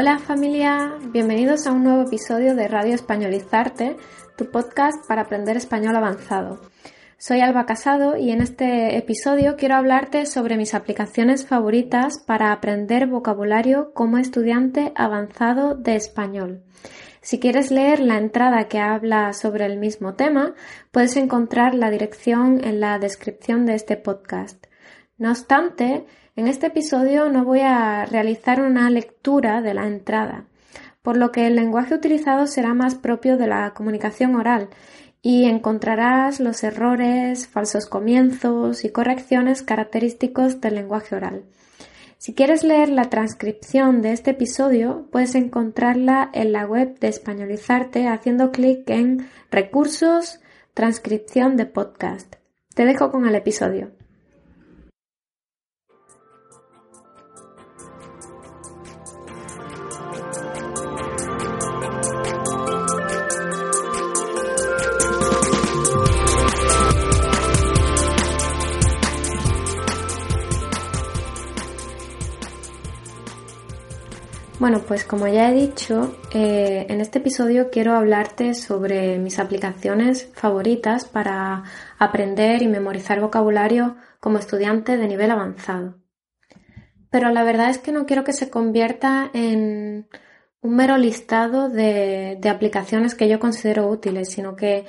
Hola familia, bienvenidos a un nuevo episodio de Radio Españolizarte, tu podcast para aprender español avanzado. Soy Alba Casado y en este episodio quiero hablarte sobre mis aplicaciones favoritas para aprender vocabulario como estudiante avanzado de español. Si quieres leer la entrada que habla sobre el mismo tema, puedes encontrar la dirección en la descripción de este podcast. No obstante, en este episodio no voy a realizar una lectura de la entrada, por lo que el lenguaje utilizado será más propio de la comunicación oral y encontrarás los errores, falsos comienzos y correcciones característicos del lenguaje oral. Si quieres leer la transcripción de este episodio, puedes encontrarla en la web de Españolizarte haciendo clic en Recursos, Transcripción de Podcast. Te dejo con el episodio. Bueno, pues como ya he dicho, eh, en este episodio quiero hablarte sobre mis aplicaciones favoritas para aprender y memorizar vocabulario como estudiante de nivel avanzado. Pero la verdad es que no quiero que se convierta en un mero listado de, aplicaciones que yo considero útiles, sino que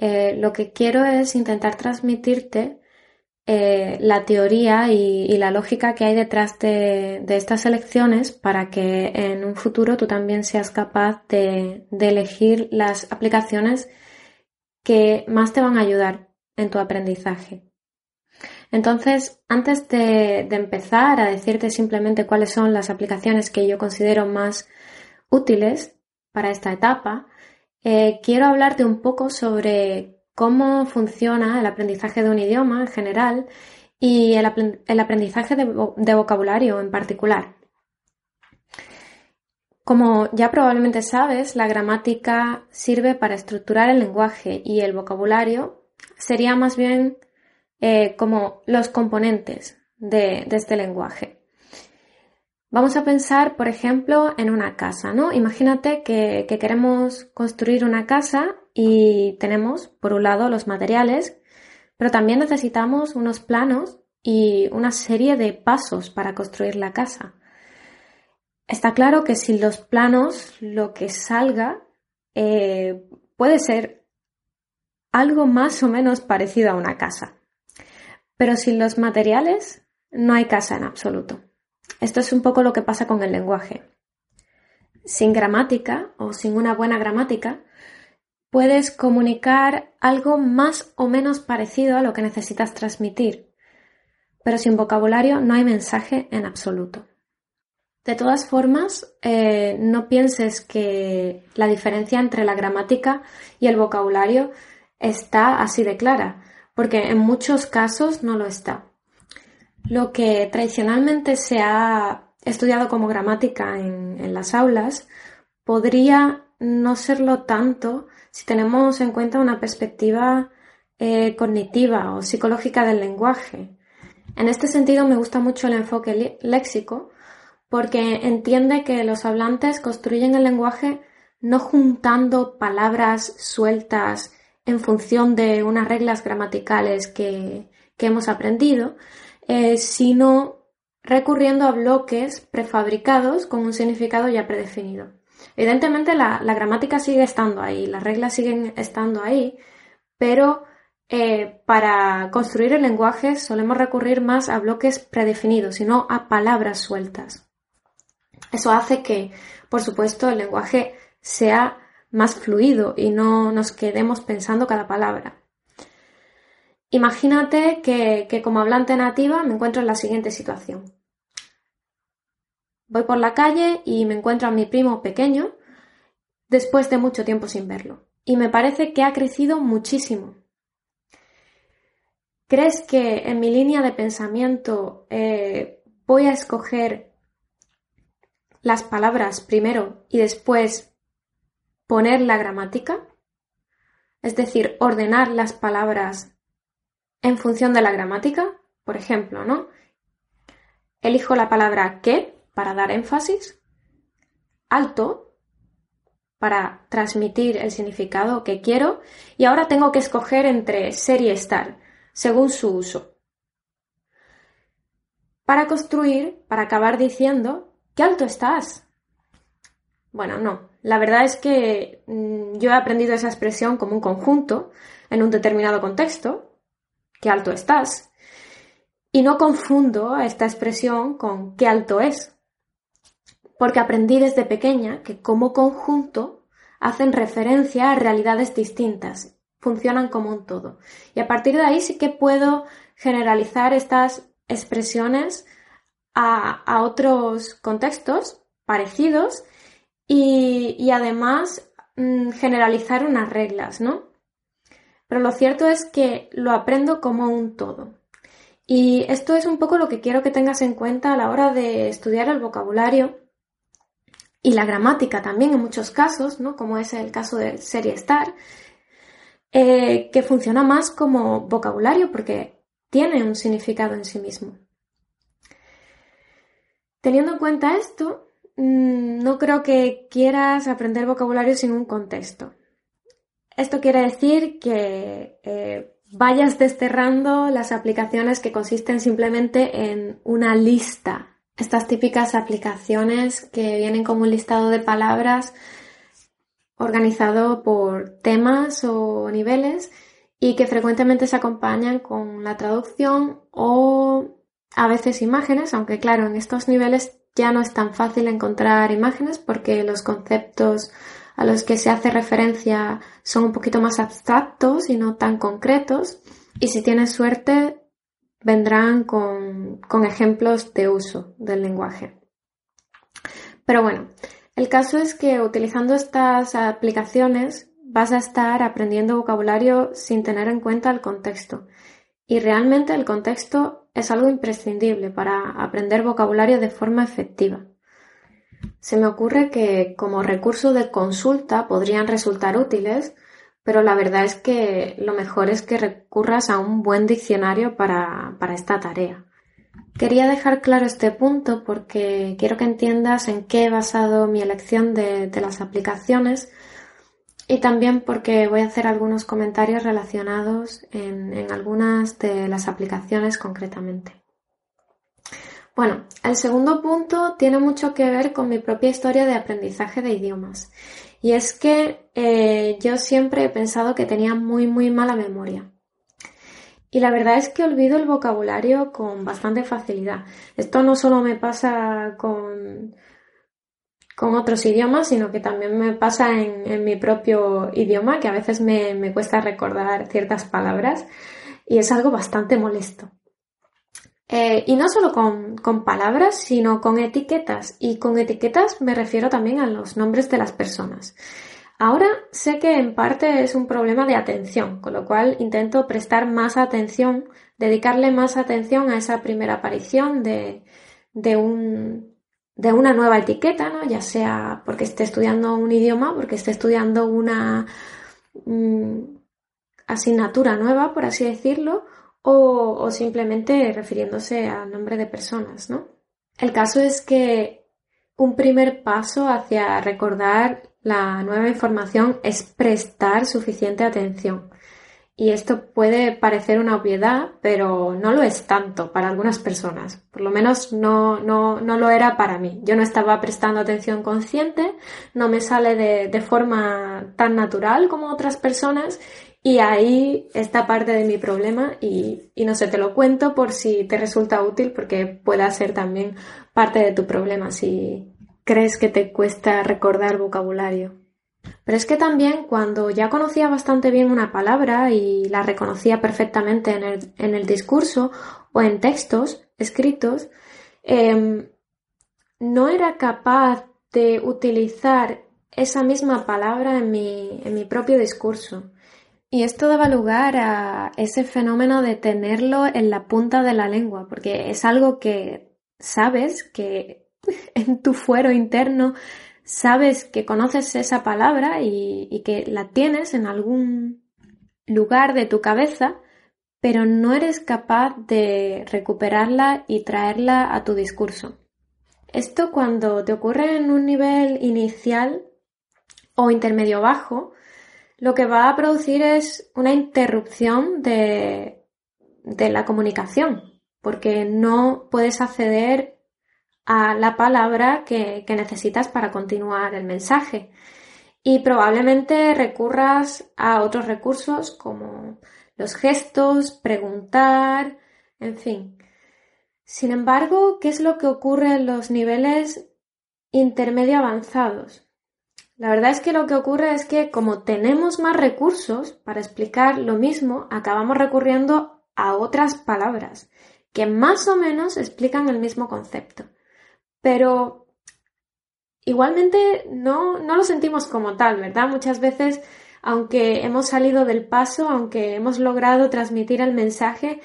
eh, lo que quiero es intentar transmitirte eh, la teoría y, la lógica que hay detrás de, estas elecciones para que en un futuro tú también seas capaz de, elegir las aplicaciones que más te van a ayudar en tu aprendizaje. Entonces, antes de, empezar a decirte simplemente cuáles son las aplicaciones que yo considero más útiles para esta etapa, eh, quiero hablarte un poco sobre cómo funciona el aprendizaje de un idioma en general y el, aprendizaje de, vocabulario en particular. Como ya probablemente sabes, la gramática sirve para estructurar el lenguaje y el vocabulario sería más bien eh, como los componentes de, este lenguaje. Vamos a pensar, por ejemplo, en una casa, ¿no? Imagínate que queremos construir una casa y tenemos, por un lado, los materiales, pero también necesitamos unos planos y una serie de pasos para construir la casa. Está claro que sin los planos lo que salga eh, puede ser algo más o menos parecido a una casa. Pero sin los materiales no hay casa en absoluto. Esto es un poco lo que pasa con el lenguaje. Sin gramática o sin una buena gramática puedes comunicar algo más o menos parecido a lo que necesitas transmitir, pero sin vocabulario no hay mensaje en absoluto. De todas formas, eh, no pienses que la diferencia entre la gramática y el vocabulario está así de clara, porque en muchos casos no lo está. Lo que tradicionalmente se ha estudiado como gramática en las aulas podría no serlo tanto si tenemos en cuenta una perspectiva eh, cognitiva o psicológica del lenguaje. En este sentido me gusta mucho el enfoque léxico porque entiende que los hablantes construyen el lenguaje no juntando palabras sueltas en función de unas reglas gramaticales que, hemos aprendido, eh, sino recurriendo a bloques prefabricados con un significado ya predefinido. Evidentemente la, gramática sigue estando ahí, las reglas siguen estando ahí, pero eh, para construir el lenguaje solemos recurrir más a bloques predefinidos y no a palabras sueltas. Eso hace que, por supuesto, el lenguaje sea más fluido y no nos quedemos pensando cada palabra. Imagínate que, que, como hablante nativa me encuentro en la siguiente situación. Voy por la calle y me encuentro a mi primo pequeño después de mucho tiempo sin verlo. Y me parece que ha crecido muchísimo. ¿Crees que en mi línea de pensamiento eh, voy a escoger las palabras primero y después poner la gramática? Es decir, ordenar las palabras en función de la gramática. Por ejemplo, ¿no? Elijo la palabra que para dar énfasis, alto para transmitir el significado que quiero y ahora tengo que escoger entre ser y estar, según su uso. Para construir, para acabar diciendo, ¿qué alto estás? Bueno, no. La verdad es que mm, yo he aprendido esa expresión como un conjunto en un determinado contexto. ¿Qué alto estás? Y no confundo esta expresión con qué alto es porque aprendí desde pequeña que como conjunto hacen referencia a realidades distintas, funcionan como un todo. Y a partir de ahí sí que puedo generalizar estas expresiones a, otros contextos parecidos y, además mm, generalizar unas reglas, ¿no? Pero lo cierto es que lo aprendo como un todo. Y esto es un poco lo que quiero que tengas en cuenta a la hora de estudiar el vocabulario y la gramática también en muchos casos, ¿no? como es el caso del serie estar, eh, que funciona más como vocabulario porque tiene un significado en sí mismo. Teniendo en cuenta esto, mm, no creo que quieras aprender vocabulario sin un contexto. Esto quiere decir que eh, vayas desterrando las aplicaciones que consisten simplemente en una lista estas típicas aplicaciones que vienen como un listado de palabras organizado por temas o niveles y que frecuentemente se acompañan con la traducción o a veces imágenes, aunque claro, en estos niveles ya no es tan fácil encontrar imágenes porque los conceptos a los que se hace referencia son un poquito más abstractos y no tan concretos. Y si tienes suerte, vendrán con, ejemplos de uso del lenguaje. Pero bueno, el caso es que utilizando estas aplicaciones vas a estar aprendiendo vocabulario sin tener en cuenta el contexto. Y realmente el contexto es algo imprescindible para aprender vocabulario de forma efectiva. Se me ocurre que como recurso de consulta podrían resultar útiles pero la verdad es que lo mejor es que recurras a un buen diccionario para, esta tarea. Quería dejar claro este punto porque quiero que entiendas en qué he basado mi elección de, las aplicaciones y también porque voy a hacer algunos comentarios relacionados en, en algunas de las aplicaciones concretamente. Bueno, el segundo punto tiene mucho que ver con mi propia historia de aprendizaje de idiomas y es que eh, yo siempre he pensado que tenía muy, muy mala memoria. Y la verdad es que olvido el vocabulario con bastante facilidad. Esto no solo me pasa con, con otros idiomas, sino que también me pasa en, mi propio idioma, que a veces me, me cuesta recordar ciertas palabras y es algo bastante molesto. Eh, y no solo con, palabras, sino con etiquetas. Y con etiquetas me refiero también a los nombres de las personas. Ahora sé que en parte es un problema de atención, con lo cual intento prestar más atención, dedicarle más atención a esa primera aparición de, de, un, de una nueva etiqueta, ¿no? ya sea porque esté estudiando un idioma, porque esté estudiando una mm, asignatura nueva, por así decirlo, o, simplemente refiriéndose al nombre de personas, ¿no? El caso es que un primer paso hacia recordar la nueva información es prestar suficiente atención. Y esto puede parecer una obviedad, pero no lo es tanto para algunas personas. Por lo menos no, no, no lo era para mí. Yo no estaba prestando atención consciente, no me sale de forma tan natural como otras personas Y ahí está parte de mi problema y, no sé, te lo cuento por si te resulta útil porque pueda ser también parte de tu problema si crees que te cuesta recordar vocabulario. Pero es que también cuando ya conocía bastante bien una palabra y la reconocía perfectamente en el, en el discurso o en textos escritos, eh, no era capaz de utilizar esa misma palabra en mi, en mi propio discurso. Y esto daba lugar a ese fenómeno de tenerlo en la punta de la lengua, porque es algo que sabes que en tu fuero interno sabes que conoces esa palabra y, que la tienes en algún lugar de tu cabeza, pero no eres capaz de recuperarla y traerla a tu discurso. Esto cuando te ocurre en un nivel inicial o intermedio bajo, lo que va a producir es una interrupción de, de la comunicación, porque no puedes acceder a la palabra que, que, necesitas para continuar el mensaje. Y probablemente recurras a otros recursos como los gestos, preguntar, en fin. Sin embargo, ¿qué es lo que ocurre en los niveles intermedio avanzados? La verdad es que lo que ocurre es que como tenemos más recursos para explicar lo mismo, acabamos recurriendo a otras palabras que más o menos explican el mismo concepto. Pero igualmente no, no lo sentimos como tal, ¿verdad? Muchas veces, aunque hemos salido del paso, aunque hemos logrado transmitir el mensaje,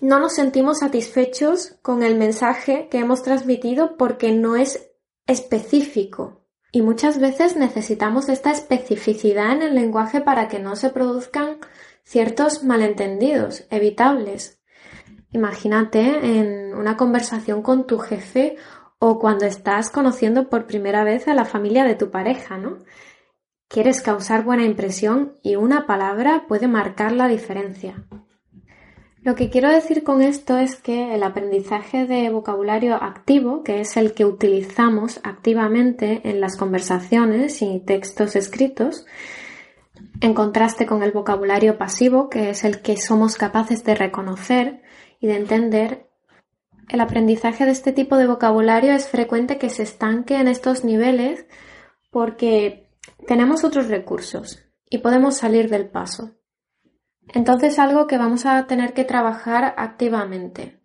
no nos sentimos satisfechos con el mensaje que hemos transmitido porque no es específico. Y muchas veces necesitamos esta especificidad en el lenguaje para que no se produzcan ciertos malentendidos evitables. Imagínate en una conversación con tu jefe o cuando estás conociendo por primera vez a la familia de tu pareja, ¿no? Quieres causar buena impresión y una palabra puede marcar la diferencia. Lo que quiero decir con esto es que el aprendizaje de vocabulario activo, que es el que utilizamos activamente en las conversaciones y textos escritos, en contraste con el vocabulario pasivo, que es el que somos capaces de reconocer y de entender, el aprendizaje de este tipo de vocabulario es frecuente que se estanque en estos niveles porque tenemos otros recursos y podemos salir del paso. Entonces algo que vamos a tener que trabajar activamente.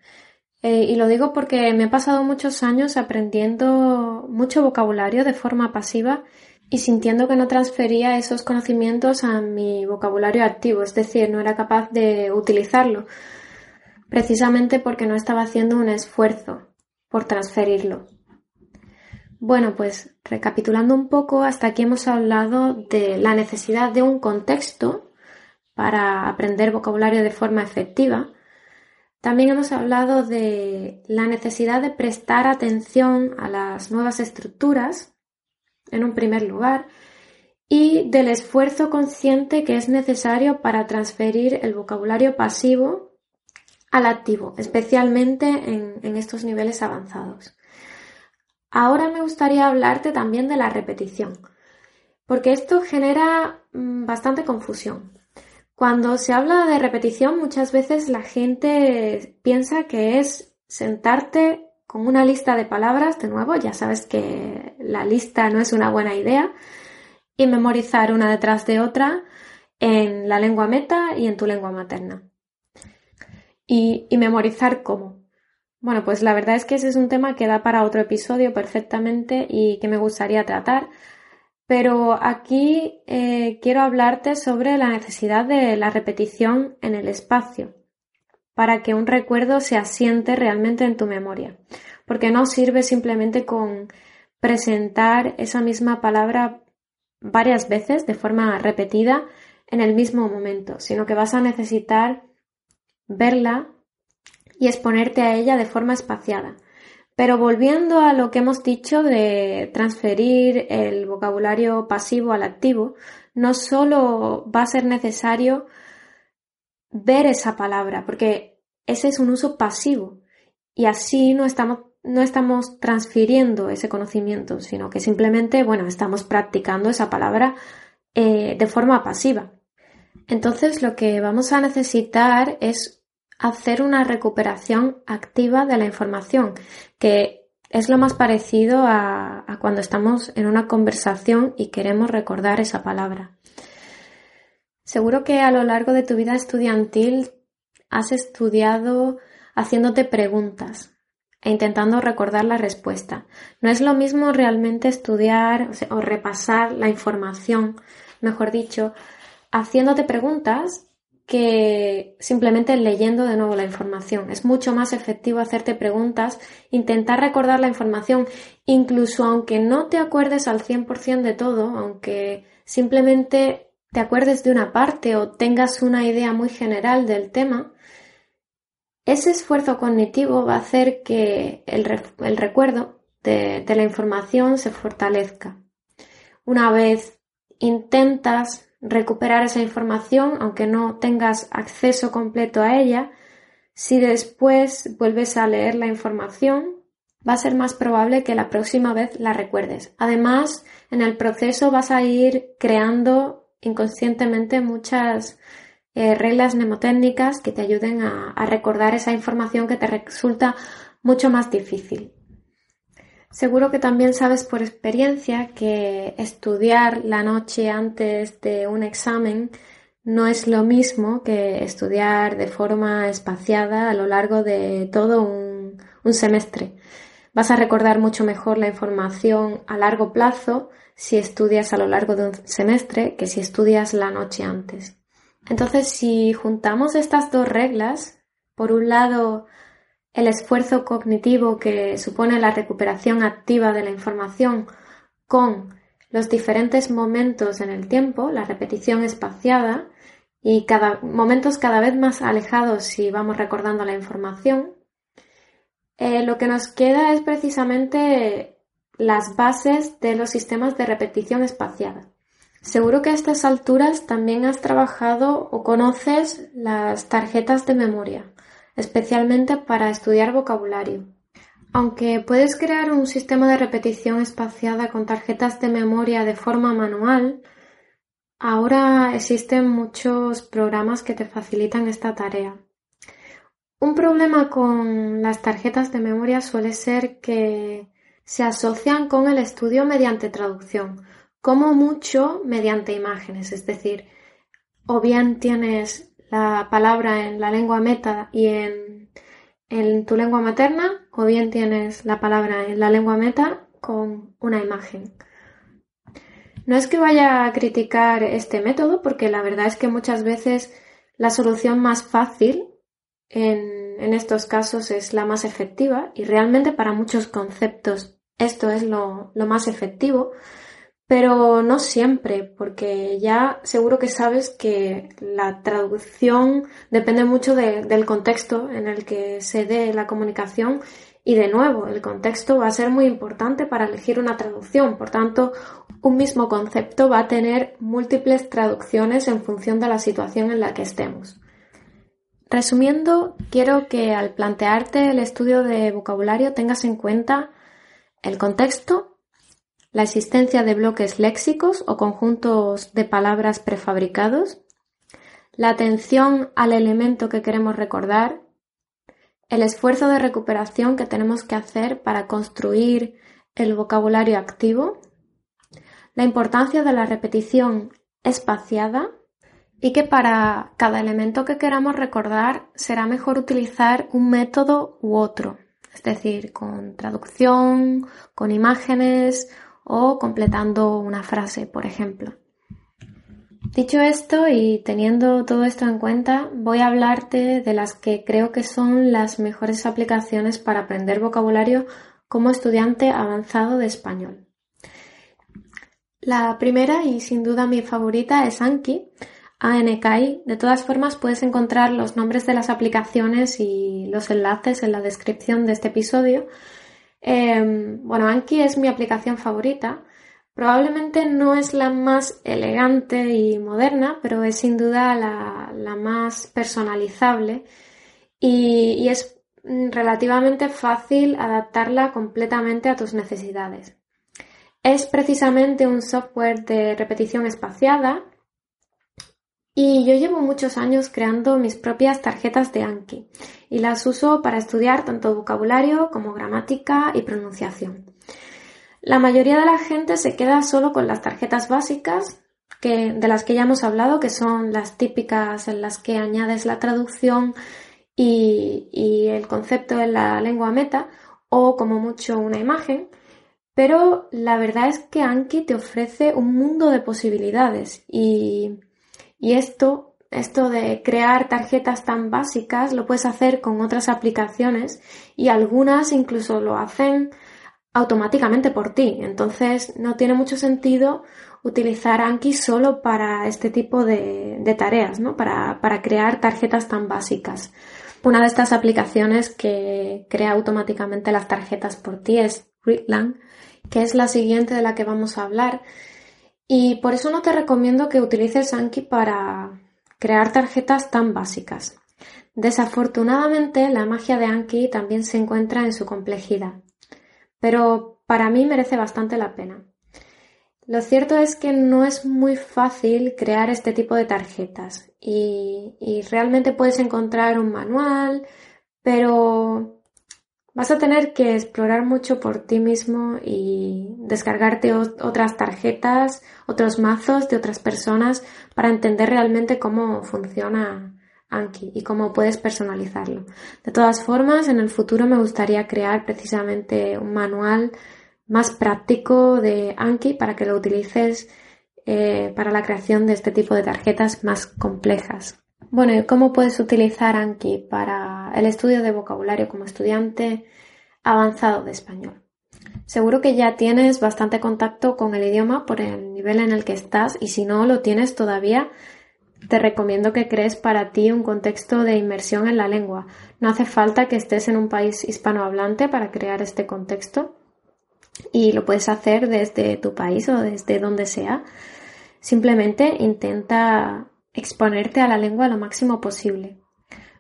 Eh, y lo digo porque me he pasado muchos años aprendiendo mucho vocabulario de forma pasiva y sintiendo que no transfería esos conocimientos a mi vocabulario activo, es decir, no era capaz de utilizarlo, precisamente porque no estaba haciendo un esfuerzo por transferirlo. Bueno, pues recapitulando un poco, hasta aquí hemos hablado de la necesidad de un contexto para aprender vocabulario de forma efectiva. También hemos hablado de la necesidad de prestar atención a las nuevas estructuras, en un primer lugar, y del esfuerzo consciente que es necesario para transferir el vocabulario pasivo al activo, especialmente en, estos niveles avanzados. Ahora me gustaría hablarte también de la repetición, porque esto genera mm, bastante confusión. Cuando se habla de repetición, muchas veces la gente piensa que es sentarte con una lista de palabras, de nuevo, ya sabes que la lista no es una buena idea, y memorizar una detrás de otra en la lengua meta y en tu lengua materna. ¿Y, memorizar cómo? Bueno, pues la verdad es que ese es un tema que da para otro episodio perfectamente y que me gustaría tratar, pero aquí eh, quiero hablarte sobre la necesidad de la repetición en el espacio para que un recuerdo se asiente realmente en tu memoria. Porque no sirve simplemente con presentar esa misma palabra varias veces de forma repetida en el mismo momento, sino que vas a necesitar verla y exponerte a ella de forma espaciada. Pero volviendo a lo que hemos dicho de transferir el vocabulario pasivo al activo, no solo va a ser necesario ver esa palabra, porque ese es un uso pasivo y así no estamos, no estamos transfiriendo ese conocimiento, sino que simplemente, bueno, estamos practicando esa palabra eh, de forma pasiva. Entonces lo que vamos a necesitar es hacer una recuperación activa de la información, que es lo más parecido a, cuando estamos en una conversación y queremos recordar esa palabra. Seguro que a lo largo de tu vida estudiantil has estudiado haciéndote preguntas e intentando recordar la respuesta. No es lo mismo realmente estudiar o repasar la información, mejor dicho, haciéndote preguntas que simplemente leyendo de nuevo la información. Es mucho más efectivo hacerte preguntas, intentar recordar la información, incluso aunque no te acuerdes al 100% de todo, aunque simplemente te acuerdes de una parte o tengas una idea muy general del tema, ese esfuerzo cognitivo va a hacer que el, recuerdo de la información se fortalezca. Una vez intentas recuperar esa información, aunque no tengas acceso completo a ella, si después vuelves a leer la información, va a ser más probable que la próxima vez la recuerdes. Además, en el proceso vas a ir creando inconscientemente muchas eh, reglas mnemotécnicas que te ayuden a recordar esa información que te resulta mucho más difícil. Seguro que también sabes por experiencia que estudiar la noche antes de un examen no es lo mismo que estudiar de forma espaciada a lo largo de todo un, semestre. Vas a recordar mucho mejor la información a largo plazo si estudias a lo largo de un semestre que si estudias la noche antes. Entonces, si juntamos estas dos reglas, por un lado, el esfuerzo cognitivo que supone la recuperación activa de la información con los diferentes momentos en el tiempo, la repetición espaciada y cada, momentos cada vez más alejados si vamos recordando la información, eh, lo que nos queda es precisamente las bases de los sistemas de repetición espaciada. Seguro que a estas alturas también has trabajado o conoces las tarjetas de memoria especialmente para estudiar vocabulario. Aunque puedes crear un sistema de repetición espaciada con tarjetas de memoria de forma manual, ahora existen muchos programas que te facilitan esta tarea. Un problema con las tarjetas de memoria suele ser que se asocian con el estudio mediante traducción, como mucho mediante imágenes, es decir, o bien tienes la palabra en la lengua meta y en, en tu lengua materna, o bien tienes la palabra en la lengua meta con una imagen. No es que vaya a criticar este método, porque la verdad es que muchas veces la solución más fácil en, en, estos casos es la más efectiva y realmente para muchos conceptos esto es lo, lo más efectivo, pero no siempre, porque ya seguro que sabes que la traducción depende mucho del contexto en el que se dé la comunicación y de nuevo, el contexto va a ser muy importante para elegir una traducción. Por tanto, un mismo concepto va a tener múltiples traducciones en función de la situación en la que estemos. Resumiendo, quiero que al plantearte el estudio de vocabulario tengas en cuenta el contexto la existencia de bloques léxicos o conjuntos de palabras prefabricados, la atención al elemento que queremos recordar, el esfuerzo de recuperación que tenemos que hacer para construir el vocabulario activo, la importancia de la repetición espaciada y que para cada elemento que queramos recordar será mejor utilizar un método u otro, es decir, con traducción, con imágenes o completando una frase, por ejemplo. Dicho esto y teniendo todo esto en cuenta, voy a hablarte de las que creo que son las mejores aplicaciones para aprender vocabulario como estudiante avanzado de español. La primera y sin duda mi favorita es Anki, ANKI. De todas formas puedes encontrar los nombres de las aplicaciones y los enlaces en la descripción de este episodio Em, bueno, Anki es mi aplicación favorita. Probablemente no es la más elegante y moderna, pero es sin duda la, más personalizable y, es relativamente fácil adaptarla completamente a tus necesidades. Es precisamente un software de repetición espaciada Y yo llevo muchos años creando mis propias tarjetas de Anki y las uso para estudiar tanto vocabulario como gramática y pronunciación. La mayoría de la gente se queda solo con las tarjetas básicas que, de las que ya hemos hablado, que son las típicas en las que añades la traducción y, el concepto en la lengua meta o como mucho una imagen. Pero la verdad es que Anki te ofrece un mundo de posibilidades y y esto, esto de crear tarjetas tan básicas lo puedes hacer con otras aplicaciones y algunas incluso lo hacen automáticamente por ti. Entonces no tiene mucho sentido utilizar Anki solo para este tipo de, tareas, ¿no? Para, para crear tarjetas tan básicas. Una de estas aplicaciones que crea automáticamente las tarjetas por ti es Readlang, que es la siguiente de la que vamos a hablar y por eso no te recomiendo que utilices Anki para crear tarjetas tan básicas. Desafortunadamente, la magia de Anki también se encuentra en su complejidad, pero para mí merece bastante la pena. Lo cierto es que no es muy fácil crear este tipo de tarjetas y, realmente puedes encontrar un manual, pero Vas a tener que explorar mucho por ti mismo y descargarte otras tarjetas, otros mazos de otras personas para entender realmente cómo funciona Anki y cómo puedes personalizarlo. De todas formas, en el futuro me gustaría crear precisamente un manual más práctico de Anki para que lo utilices eh, para la creación de este tipo de tarjetas más complejas. Bueno, ¿y cómo puedes utilizar Anki para el estudio de vocabulario como estudiante avanzado de español? Seguro que ya tienes bastante contacto con el idioma por el nivel en el que estás y si no lo tienes todavía, te recomiendo que crees para ti un contexto de inmersión en la lengua. No hace falta que estés en un país hispanohablante para crear este contexto y lo puedes hacer desde tu país o desde donde sea. Simplemente intenta exponerte a la lengua lo máximo posible.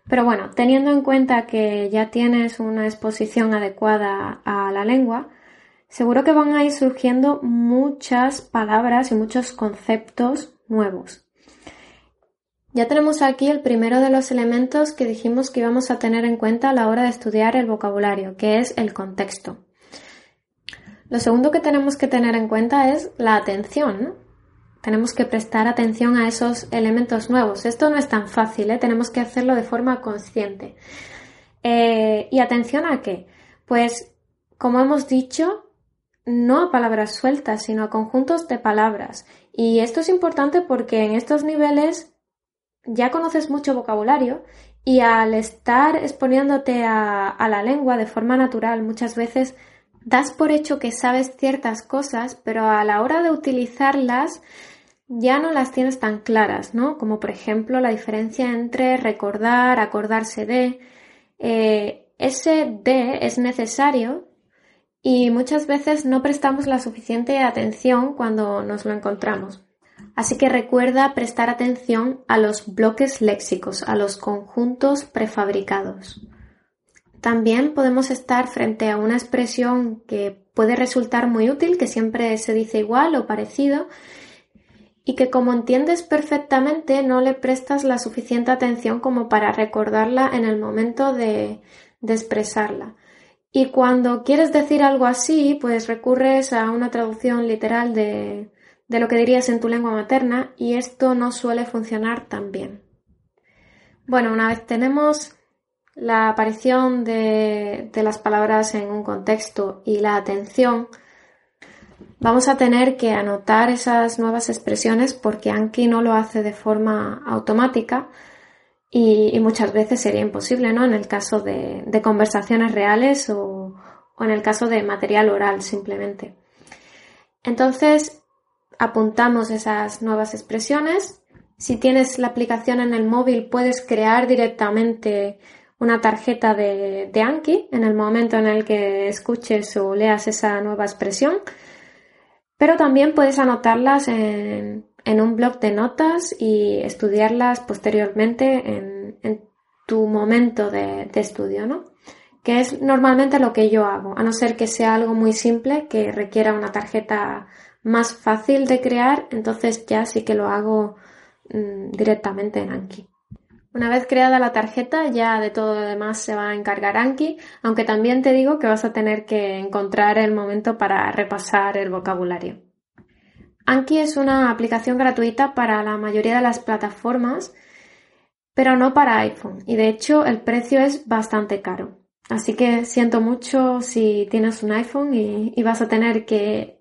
Pero bueno, teniendo en cuenta que ya tienes una exposición adecuada a la lengua, seguro que van a ir surgiendo muchas palabras y muchos conceptos nuevos. Ya tenemos aquí el primero de los elementos que dijimos que íbamos a tener en cuenta a la hora de estudiar el vocabulario, que es el contexto. Lo segundo que tenemos que tener en cuenta es la atención. Tenemos que prestar atención a esos elementos nuevos. Esto no es tan fácil, ¿eh? tenemos que hacerlo de forma consciente. Eh, ¿Y atención a qué? Pues, como hemos dicho, no a palabras sueltas, sino a conjuntos de palabras. Y esto es importante porque en estos niveles ya conoces mucho vocabulario y al estar exponiéndote a, la lengua de forma natural muchas veces das por hecho que sabes ciertas cosas, pero a la hora de utilizarlas ya no las tienes tan claras, ¿no? Como por ejemplo la diferencia entre recordar, acordarse de. Eh, ese de es necesario y muchas veces no prestamos la suficiente atención cuando nos lo encontramos. Así que recuerda prestar atención a los bloques léxicos, a los conjuntos prefabricados. También podemos estar frente a una expresión que puede resultar muy útil, que siempre se dice igual o parecido, y que como entiendes perfectamente no le prestas la suficiente atención como para recordarla en el momento de, expresarla. Y cuando quieres decir algo así, pues recurres a una traducción literal de, lo que dirías en tu lengua materna y esto no suele funcionar tan bien. Bueno, una vez tenemos la aparición de las palabras en un contexto y la atención, Vamos a tener que anotar esas nuevas expresiones porque Anki no lo hace de forma automática y, muchas veces sería imposible, ¿no? En el caso de, conversaciones reales o, en el caso de material oral simplemente. Entonces, apuntamos esas nuevas expresiones. Si tienes la aplicación en el móvil, puedes crear directamente una tarjeta de, de Anki en el momento en el que escuches o leas esa nueva expresión pero también puedes anotarlas en, un blog de notas y estudiarlas posteriormente en, tu momento de, estudio, ¿no? Que es normalmente lo que yo hago, a no ser que sea algo muy simple que requiera una tarjeta más fácil de crear, entonces ya sí que lo hago mm, directamente en Anki. Una vez creada la tarjeta, ya de todo lo demás se va a encargar Anki, aunque también te digo que vas a tener que encontrar el momento para repasar el vocabulario. Anki es una aplicación gratuita para la mayoría de las plataformas, pero no para iPhone, y de hecho el precio es bastante caro. Así que siento mucho si tienes un iPhone y, vas a tener que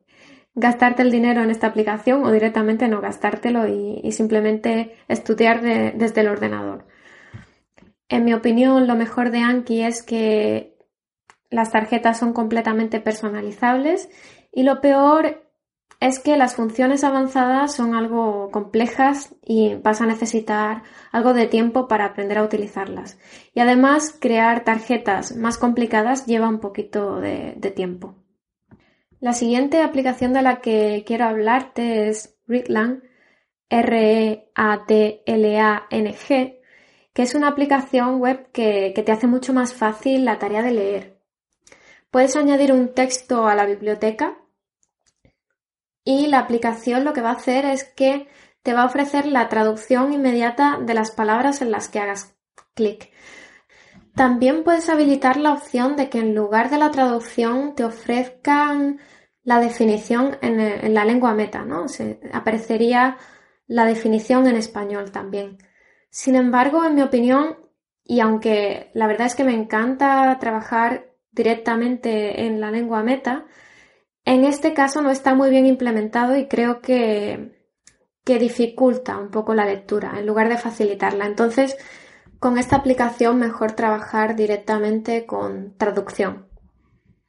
gastarte el dinero en esta aplicación o directamente no gastártelo y, simplemente estudiar desde el ordenador. En mi opinión, lo mejor de Anki es que las tarjetas son completamente personalizables y lo peor es que las funciones avanzadas son algo complejas y vas a necesitar algo de tiempo para aprender a utilizarlas. Y además, crear tarjetas más complicadas lleva un poquito de, tiempo. La siguiente aplicación de la que quiero hablarte es Readlang, R-E-A-T-L-A-N-G, que es una aplicación web que te hace mucho más fácil la tarea de leer. Puedes añadir un texto a la biblioteca y la aplicación lo que va a hacer es que te va a ofrecer la traducción inmediata de las palabras en las que hagas clic. También puedes habilitar la opción de que en lugar de la traducción te ofrezcan la definición en, la lengua meta, ¿no? Se, aparecería la definición en español también. Sin embargo, en mi opinión, y aunque la verdad es que me encanta trabajar directamente en la lengua meta, en este caso no está muy bien implementado y creo que, que dificulta un poco la lectura en lugar de facilitarla. Entonces, con esta aplicación mejor trabajar directamente con traducción.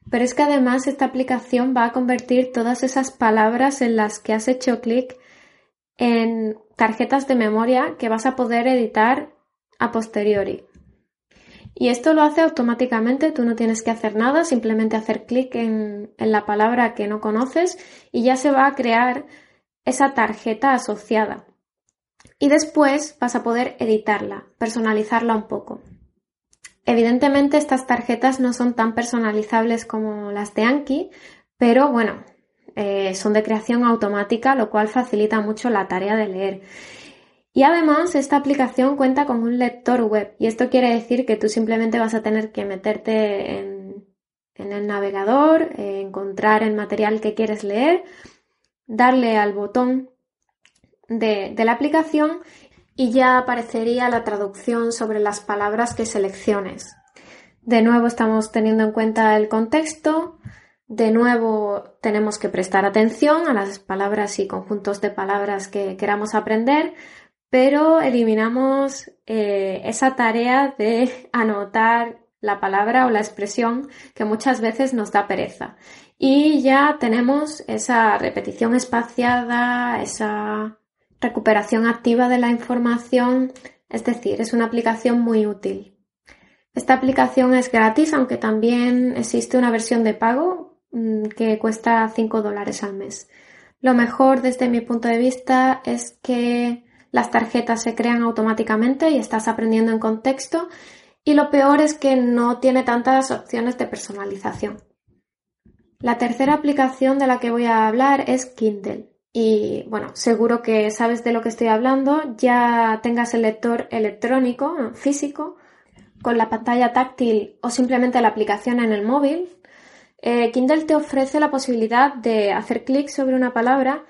Pero es que además esta aplicación va a convertir todas esas palabras en las que has hecho clic en tarjetas de memoria que vas a poder editar a posteriori. Y esto lo hace automáticamente, tú no tienes que hacer nada, simplemente hacer clic en, la palabra que no conoces y ya se va a crear esa tarjeta asociada. Y después vas a poder editarla, personalizarla un poco. Evidentemente estas tarjetas no son tan personalizables como las de Anki, pero bueno, eh, son de creación automática, lo cual facilita mucho la tarea de leer. Y además esta aplicación cuenta con un lector web y esto quiere decir que tú simplemente vas a tener que meterte en, el navegador, eh, encontrar el material que quieres leer, darle al botón de, de la aplicación y ya aparecería la traducción sobre las palabras que selecciones. De nuevo estamos teniendo en cuenta el contexto, de nuevo tenemos que prestar atención a las palabras y conjuntos de palabras que queramos aprender, pero eliminamos eh, esa tarea de anotar la palabra o la expresión que muchas veces nos da pereza. Y ya tenemos esa repetición espaciada, esa recuperación activa de la información, es decir, es una aplicación muy útil. Esta aplicación es gratis, aunque también existe una versión de pago mm, que cuesta 5 dólares al mes. Lo mejor desde mi punto de vista es que las tarjetas se crean automáticamente y estás aprendiendo en contexto y lo peor es que no tiene tantas opciones de personalización. La tercera aplicación de la que voy a hablar es Kindle. Y bueno, seguro que sabes de lo que estoy hablando, ya tengas el lector electrónico, físico, con la pantalla táctil o simplemente la aplicación en el móvil. Eh, Kindle te ofrece la posibilidad de hacer clic sobre una palabra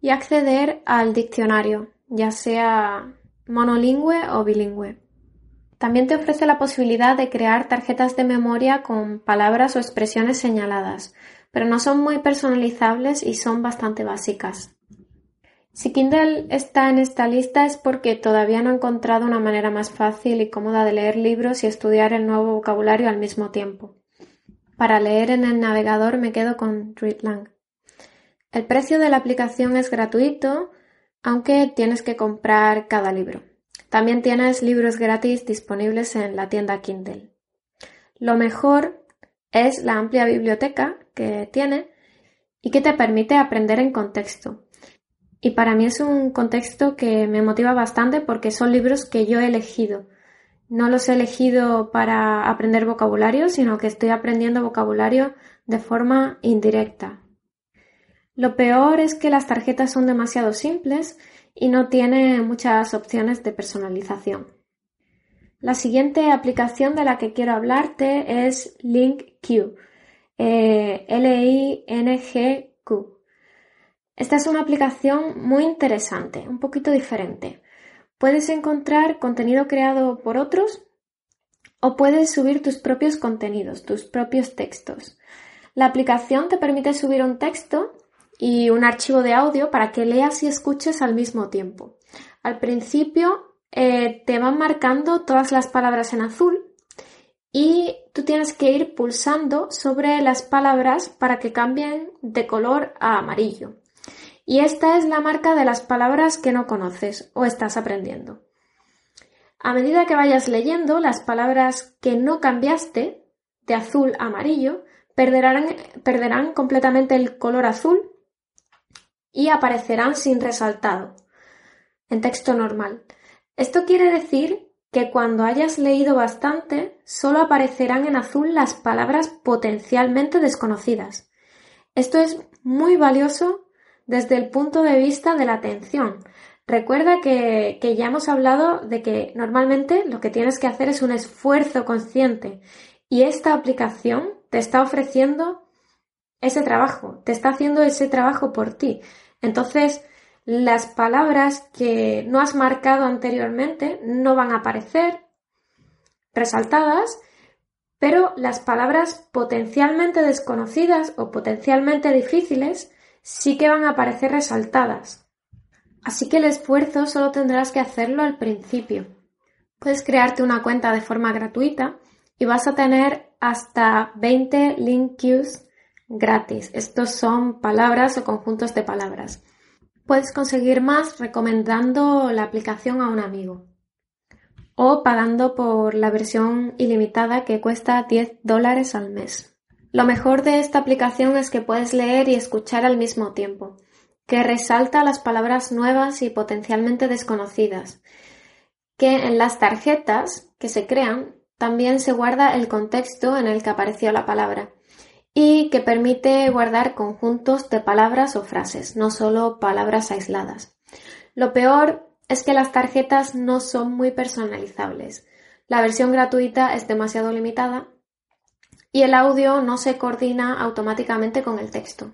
y acceder al diccionario, ya sea monolingüe o bilingüe. También te ofrece la posibilidad de crear tarjetas de memoria con palabras o expresiones señaladas, pero no son muy personalizables y son bastante básicas. Si Kindle está en esta lista es porque todavía no he encontrado una manera más fácil y cómoda de leer libros y estudiar el nuevo vocabulario al mismo tiempo. Para leer en el navegador me quedo con Readlang. El precio de la aplicación es gratuito aunque tienes que comprar cada libro. También tienes libros gratis disponibles en la tienda Kindle. Lo mejor es la amplia biblioteca que tiene y que te permite aprender en contexto. Y para mí es un contexto que me motiva bastante porque son libros que yo he elegido. No los he elegido para aprender vocabulario, sino que estoy aprendiendo vocabulario de forma indirecta, lo peor es que las tarjetas son demasiado simples y no tiene muchas opciones de personalización. La siguiente aplicación de la que quiero hablarte es LinkQ, eh, L-I-N-G-Q. Esta es una aplicación muy interesante, un poquito diferente. Puedes encontrar contenido creado por otros o puedes subir tus propios contenidos, tus propios textos. La aplicación te permite subir un texto y un archivo de audio para que leas y escuches al mismo tiempo. Al principio eh, te van marcando todas las palabras en azul y tú tienes que ir pulsando sobre las palabras para que cambien de color a amarillo. Y esta es la marca de las palabras que no conoces o estás aprendiendo. A medida que vayas leyendo, las palabras que no cambiaste de azul a amarillo perderán, perderán completamente el color azul y aparecerán sin resaltado, en texto normal. Esto quiere decir que cuando hayas leído bastante, solo aparecerán en azul las palabras potencialmente desconocidas. Esto es muy valioso desde el punto de vista de la atención. Recuerda que, que, ya hemos hablado de que normalmente lo que tienes que hacer es un esfuerzo consciente y esta aplicación te está ofreciendo ese trabajo, te está haciendo ese trabajo por ti. Entonces, las palabras que no has marcado anteriormente no van a aparecer resaltadas, pero las palabras potencialmente desconocidas o potencialmente difíciles sí que van a aparecer resaltadas. Así que el esfuerzo solo tendrás que hacerlo al principio. Puedes crearte una cuenta de forma gratuita y vas a tener hasta 20 link gratis. Estos son palabras o conjuntos de palabras. Puedes conseguir más recomendando la aplicación a un amigo o pagando por la versión ilimitada que cuesta 10 dólares al mes. Lo mejor de esta aplicación es que puedes leer y escuchar al mismo tiempo, que resalta las palabras nuevas y potencialmente desconocidas, que en las tarjetas que se crean también se guarda el contexto en el que apareció la palabra y que permite guardar conjuntos de palabras o frases, no solo palabras aisladas. Lo peor es que las tarjetas no son muy personalizables. La versión gratuita es demasiado limitada y el audio no se coordina automáticamente con el texto.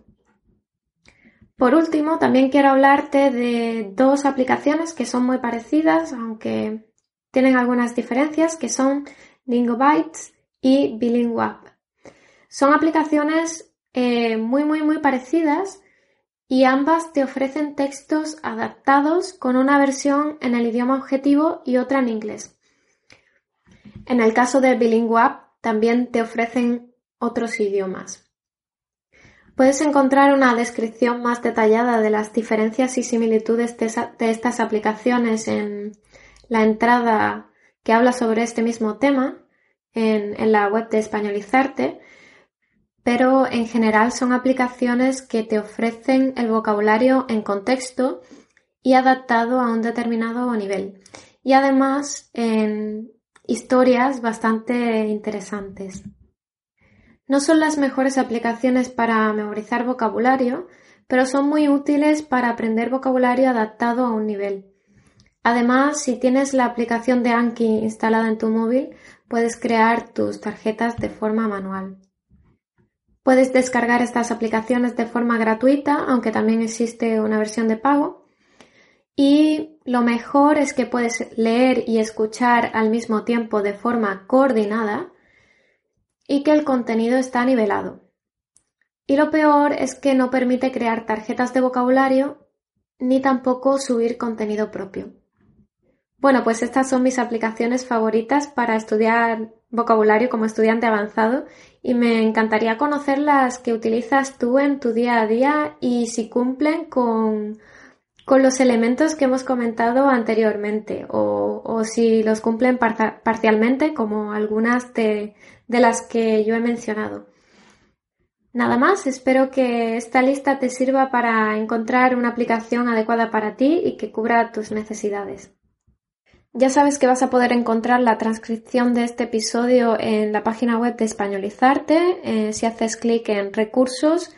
Por último, también quiero hablarte de dos aplicaciones que son muy parecidas, aunque tienen algunas diferencias, que son Lingobytes y Bilingwap. Son aplicaciones eh, muy, muy, muy parecidas y ambas te ofrecen textos adaptados con una versión en el idioma objetivo y otra en inglés. En el caso de Bilingüe también te ofrecen otros idiomas. Puedes encontrar una descripción más detallada de las diferencias y similitudes de, estas aplicaciones en la entrada que habla sobre este mismo tema en la web de Españolizarte pero en general son aplicaciones que te ofrecen el vocabulario en contexto y adaptado a un determinado nivel. Y además en historias bastante interesantes. No son las mejores aplicaciones para memorizar vocabulario, pero son muy útiles para aprender vocabulario adaptado a un nivel. Además, si tienes la aplicación de Anki instalada en tu móvil, puedes crear tus tarjetas de forma manual. Puedes descargar estas aplicaciones de forma gratuita, aunque también existe una versión de pago. Y lo mejor es que puedes leer y escuchar al mismo tiempo de forma coordinada y que el contenido está nivelado. Y lo peor es que no permite crear tarjetas de vocabulario ni tampoco subir contenido propio. Bueno, pues estas son mis aplicaciones favoritas para estudiar vocabulario como estudiante avanzado y me encantaría conocer las que utilizas tú en tu día a día y si cumplen con, con los elementos que hemos comentado anteriormente o, o si los cumplen parcialmente como algunas de, de las que yo he mencionado. Nada más, espero que esta lista te sirva para encontrar una aplicación adecuada para ti y que cubra tus necesidades. Ya sabes que vas a poder encontrar la transcripción de este episodio en la página web de Españolizarte. Eh, si haces clic en recursos,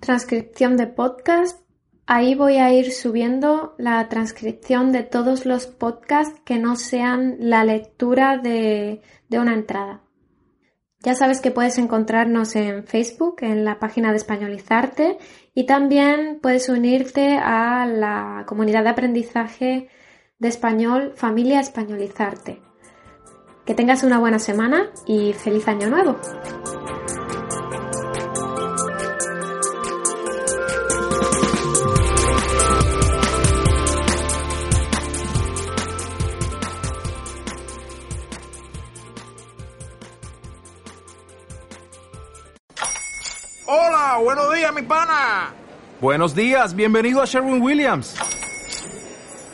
transcripción de podcast, Ahí voy a ir subiendo la transcripción de todos los podcasts que no sean la lectura de, una entrada. Ya sabes que puedes encontrarnos en Facebook, en la página de Españolizarte, y también puedes unirte a la comunidad de aprendizaje de español Familia Españolizarte. Que tengas una buena semana y feliz año nuevo. Hola, buenos días, mi pana. Buenos días, bienvenido a Sherwin Williams.